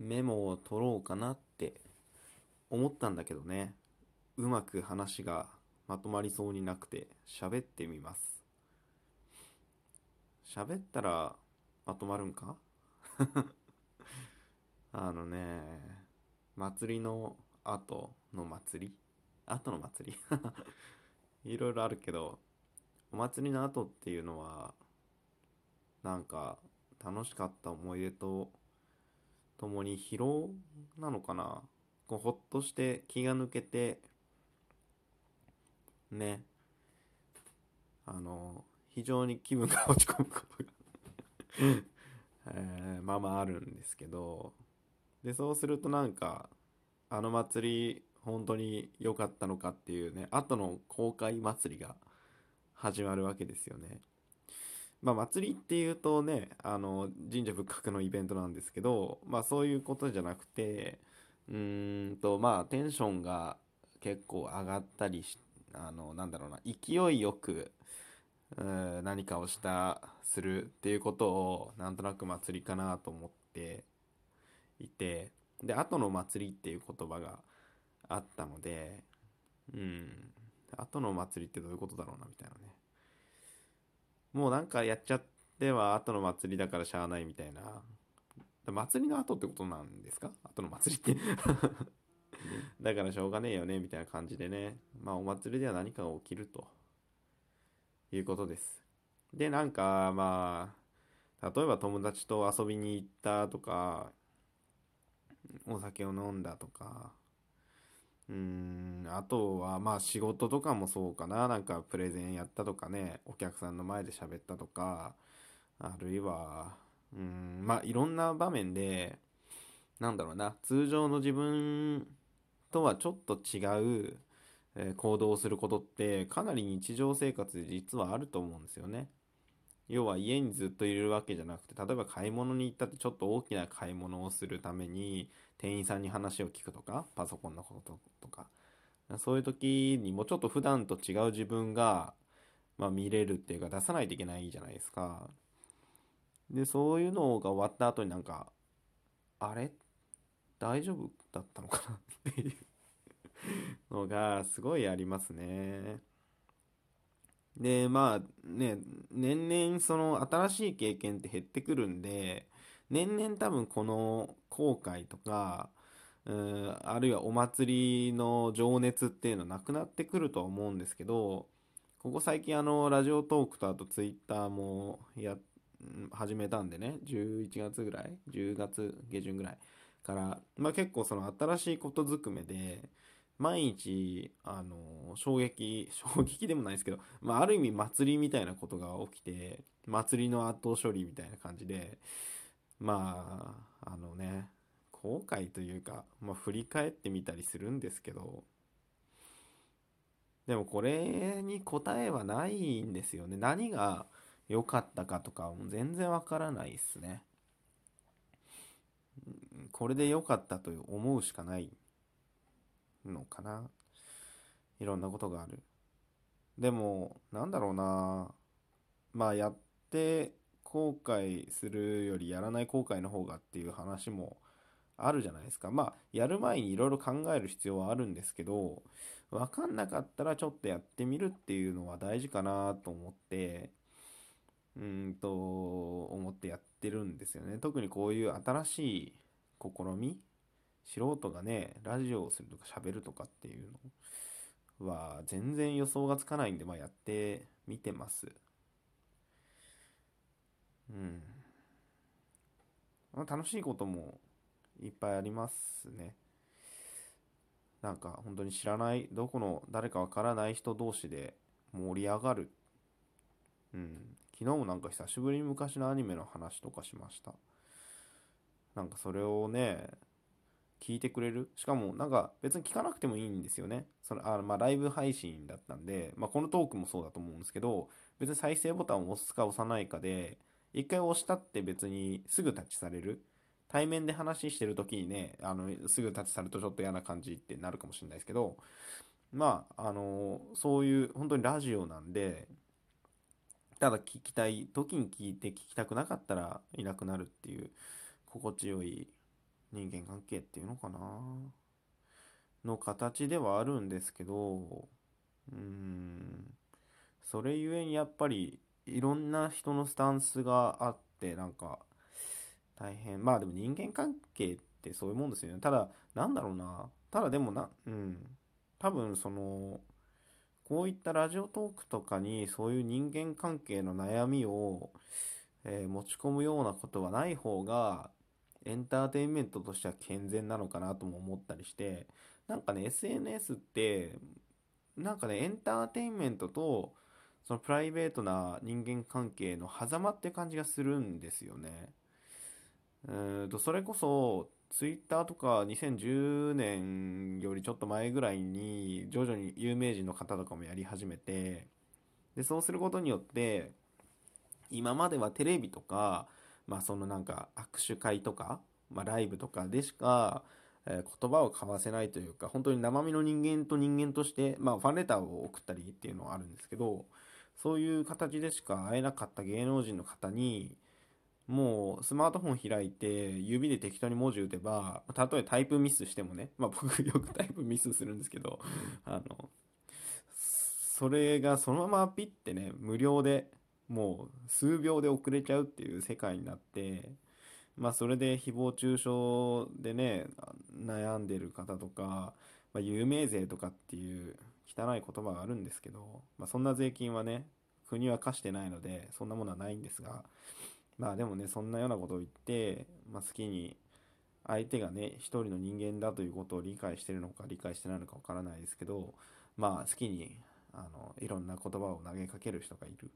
メモを取ろうかなって思ったんだけどね。うまく話がまとまりそうになくて喋ってみます。喋ったらまとまるんか？あのね祭りの後の祭り？後の祭り？いろいろあるけどお祭りの後っていうのはなんか楽しかった思い出と共に疲労なのかな？こうほっとして気が抜けてね。あの非常に気分が落ち込むことが。えー、まあまああるんですけど。でそうするとなんかあの祭り本当に良かったのかっていうね後の公開祭りが始まるわけですよね。まあ、祭りっていうとねあの神社仏閣のイベントなんですけど、まあ、そういうことじゃなくてうんとまあテンションが結構上がったりしあのなんだろうな勢いよくう何かをしたするっていうことをなんとなく祭りかなと思っていてで後の祭りっていう言葉があったのでうん。後の祭りってどういうことだろうなみたいなね。もうなんかやっちゃっては後の祭りだからしゃあないみたいな。祭りの後ってことなんですか？後の祭りって。だからしょうがねえよねみたいな感じでね。まあお祭りでは何かが起きると。いうことです。でなんかまあ例えば友達と遊びに行ったとかお酒を飲んだとかうんあとはまあ仕事とかもそうかな。なんかプレゼンやったとかね。お客さんの前で喋ったとか。あるいはうんまあいろんな場面でなんだろうな。通常の自分とはちょっと違う、え行動をすることってかなり日常生活で実はあると思うんですよね。要は家にずっといるわけじゃなくて例えば買い物に行ったってちょっと大きな買い物をするために店員さんに話を聞くとかパソコンのこととかそういう時にもちょっと普段と違う自分が、まあ、見れるっていうか出さないといけないじゃないですか。でそういうのが終わった後になんかあれ？大丈夫だったのかなっていうのがすごいありますね。でまあね年々その新しい経験って減ってくるんで年々多分この後悔とかあるいはお祭りの情熱っていうのはなくなってくるとは思うんですけどここ最近あのラジオトークとあとツイッターもや始めたんでね11月ぐらい10月下旬ぐらいから、まあ、結構その新しいことずくめで毎日あの衝撃 衝撃でもないですけど、まあ、ある意味祭りみたいなことが起きて祭りの圧倒処理みたいな感じでまああのね後悔というか、まあ、振り返ってみたりするんですけどでもこれに答えはないんですよね。何が良かったかとかも全然わからないっすね。これで良かったと思うしかない。のかな？いろんなことがあるでもなんだろうなまあやって後悔するよりやらない後悔の方がっていう話もあるじゃないですか。まあ、やる前にいろいろ考える必要はあるんですけど、わかんなかったらちょっとやってみるっていうのは大事かなと思って、うんと、思ってやってるんですよね。特にこういう新しい試み、素人がね、ラジオをするとか喋るとかっていうのは全然予想がつかないんで、まあやってみてます。うん。まあ、楽しいこともいっぱいありますね。なんか本当に知らない、どこの誰かわからない人同士で盛り上がる。うん。昨日もなんか久しぶりに昔のアニメの話とかしました。なんかそれをね、聞いてくれる？しかもなんか別に聞かなくてもいいんですよね。そのあまあライブ配信だったんで、まあ、このトークもそうだと思うんですけど、別に再生ボタンを押すか押さないかで、一回押したって別にすぐタッチされる。対面で話してる時にね、あの、すぐタッチされるとちょっと嫌な感じってなるかもしれないですけど、まあ、あの、そういう本当にラジオなんで、ただ聞きたい時に聞いて聞きたくなかったらいなくなるっていう心地よい人間関係っていうのかな？の形ではあるんですけどうん。それゆえにやっぱりいろんな人のスタンスがあってなんか大変。まあでも人間関係ってそういうもんですよね。ただなんだろうな。ただでもなうん。多分そのこういったラジオトークとかにそういう人間関係の悩みを、えー持ち込むようなことはない方がエンターテインメントとしては健全なのかなとも思ったりしてなんかね SNS ってなんかねエンターテインメントとそのプライベートな人間関係の狭間って感じがするんですよね。うんとそれこそツイッターとか2010年よりちょっと前ぐらいに徐々に有名人の方とかもやり始めてでそうすることによって今まではテレビとかまあそのなんか握手会とか、まあ、ライブとかでしか、えー言葉を交わせないというか本当に生身の人間と人間として、まあ、ファンレターを送ったりっていうのはあるんですけどそういう形でしか会えなかった芸能人の方にもうスマートフォン開いて指で適当に文字打てばたとえタイプミスしてもね、まあ、僕よくタイプミスするんですけどあのそれがそのままピッてね無料でもう数秒で送れちゃうっていう世界になってまあそれで誹謗中傷でね悩んでる方とか、まあ、有名税とかっていう汚い言葉があるんですけど、まあ、そんな税金はね国は課してないのでそんなものはないんですがまあでもねそんなようなことを言って、まあ、好きに相手がね一人の人間だということを理解してるのか理解してないのかわからないですけどまあ好きにあのいろんな言葉を投げかける人がいる。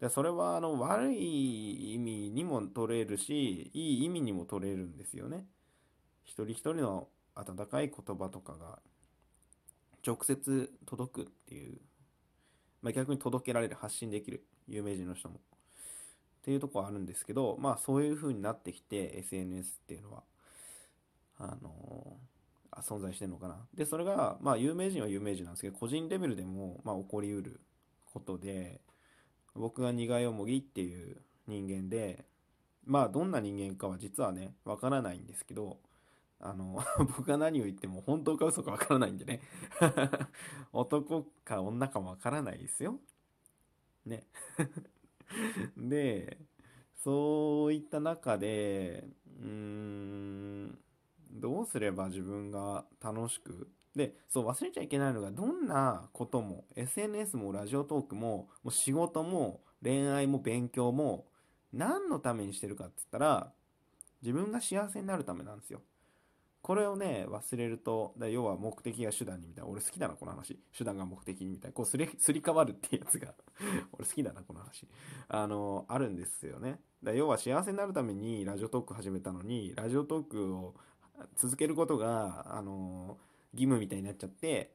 でそれはあの悪い意味にも取れるしいい意味にも取れるんですよね。一人一人の温かい言葉とかが直接届くっていう、まあ、逆に届けられる発信できる。有名人の人も。っていうところあるんですけどまあそういう風になってきて SNS っていうのは。あのあ存在してるのかな。でそれがまあ有名人は有名人なんですけど個人レベルでもまあ起こりうることで僕が苦いもぎっていう人間でまあどんな人間かは実はねわからないんですけどあの 僕が何を言っても本当か嘘かわからないんでね。男か女かもわからないですよ。ね。でそういった中でうーんどうすれば自分が楽しくでそう忘れちゃいけないのがどんなことも SNS もラジオトークももう仕事も恋愛も勉強も何のためにしてるかっつったら自分が幸せになるためなんですよ。これをね忘れるとだ要は目的が手段にみたいな俺好きだなこの話。手段が目的にみたいなこうすり替わるっていうやつが 俺好きだなこの話。あのあるんですよね。だ要は幸せになるためにラジオトーク始めたのにラジオトークを続けることがあの義務みたいになっちゃって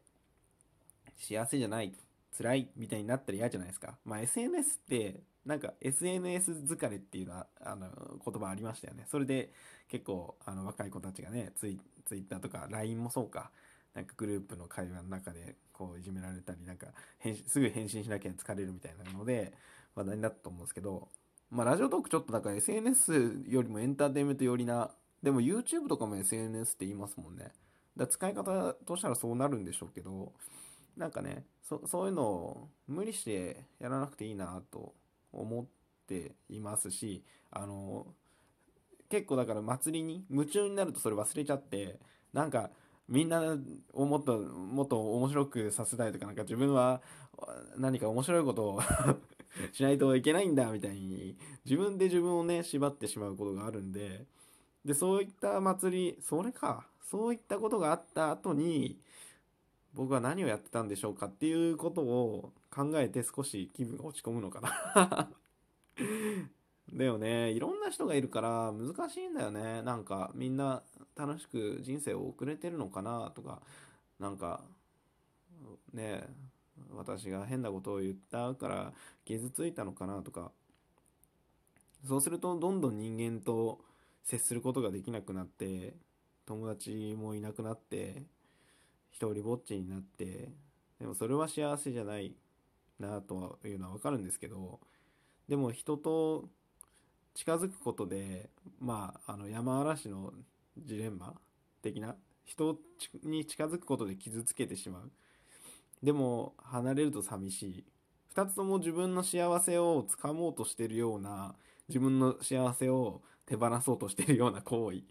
幸せじゃない辛いみたいになったら嫌じゃないですか。まあ SNS ってなんか SNS 疲れっていうのはあの言葉ありましたよね。それで結構あの若い子たちがねツイツイッターとか LINE もそうか。なんかグループの会話の中でこういじめられたりなんか返信すぐ返信しなきゃ疲れるみたいなので話題になったと思うんですけどまあラジオトークちょっとだから SNS よりもエンターテインメント寄りなでも YouTube とかも SNS って言いますもんね。だ使い方としたらそうなるんでしょうけどなんかねそそういうのを無理してやらなくていいなと思っていますしあの結構だから祭りに夢中になるとそれ忘れちゃってなんかみんなをもっともっと面白くさせたいとかなんか自分は何か面白いことを しないといけないんだみたいに自分で自分をね縛ってしまうことがあるんででそういった祭りそれか。そういったことがあった後に僕は何をやってたんでしょうかっていうことを考えて少し気分が落ち込むのかな。でもね。いろんな人がいるから難しいんだよね。なんかみんな楽しく人生を送れてるのかなとか。なんかね私が変なことを言ったから傷ついたのかなとか。そうするとどんどん人間と接することができなくなって友達もいなくなって一人ぼっちになってでもそれは幸せじゃないなというのは分かるんですけどでも人と近づくことでまああの山嵐のジレンマ的な人に近づくことで傷つけてしまう。でも離れると寂しい。2つとも自分の幸せをつかもうとしてるような自分の幸せを手放そうとしてるような行為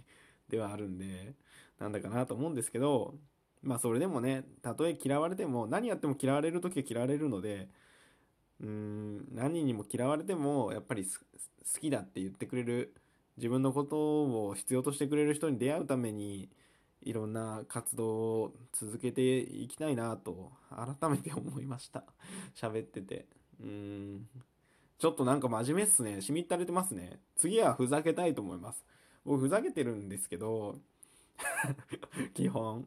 ではあるんでなんだかなと思うんですけどまあそれでもねたとえ嫌われても何やっても嫌われる時は嫌われるのでうーん何にも嫌われてもやっぱり好きだって言ってくれる自分のことを必要としてくれる人に出会うためにいろんな活動を続けていきたいなと改めて思いました。喋ってて。うん。ちょっとなんか真面目っすね。しみったれてますね。次はふざけたいと思います。僕ふざけてるんですけど 基本。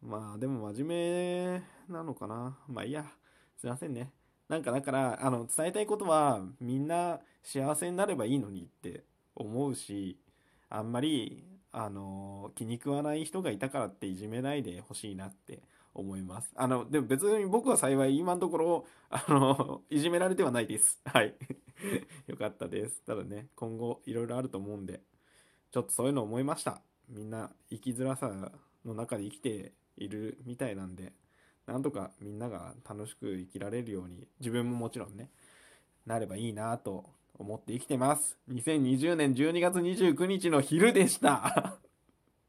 まあでも真面目なのかな。まあいいや。すいませんね。なんかだからあの伝えたいことはみんな幸せになればいいのにって思うしあんまりあの気に食わない人がいたからっていじめないでほしいなって思います。あのでも別に僕は幸い今のところあの いじめられてはないです。はい。よかったです。ただね今後いろいろあると思うんでちょっとそういうの思いました。みんな生きづらさの中で生きているみたいなんでなんとかみんなが楽しく生きられるように自分ももちろんねなればいいなと思って生きてます。2020年12月29日の昼でした。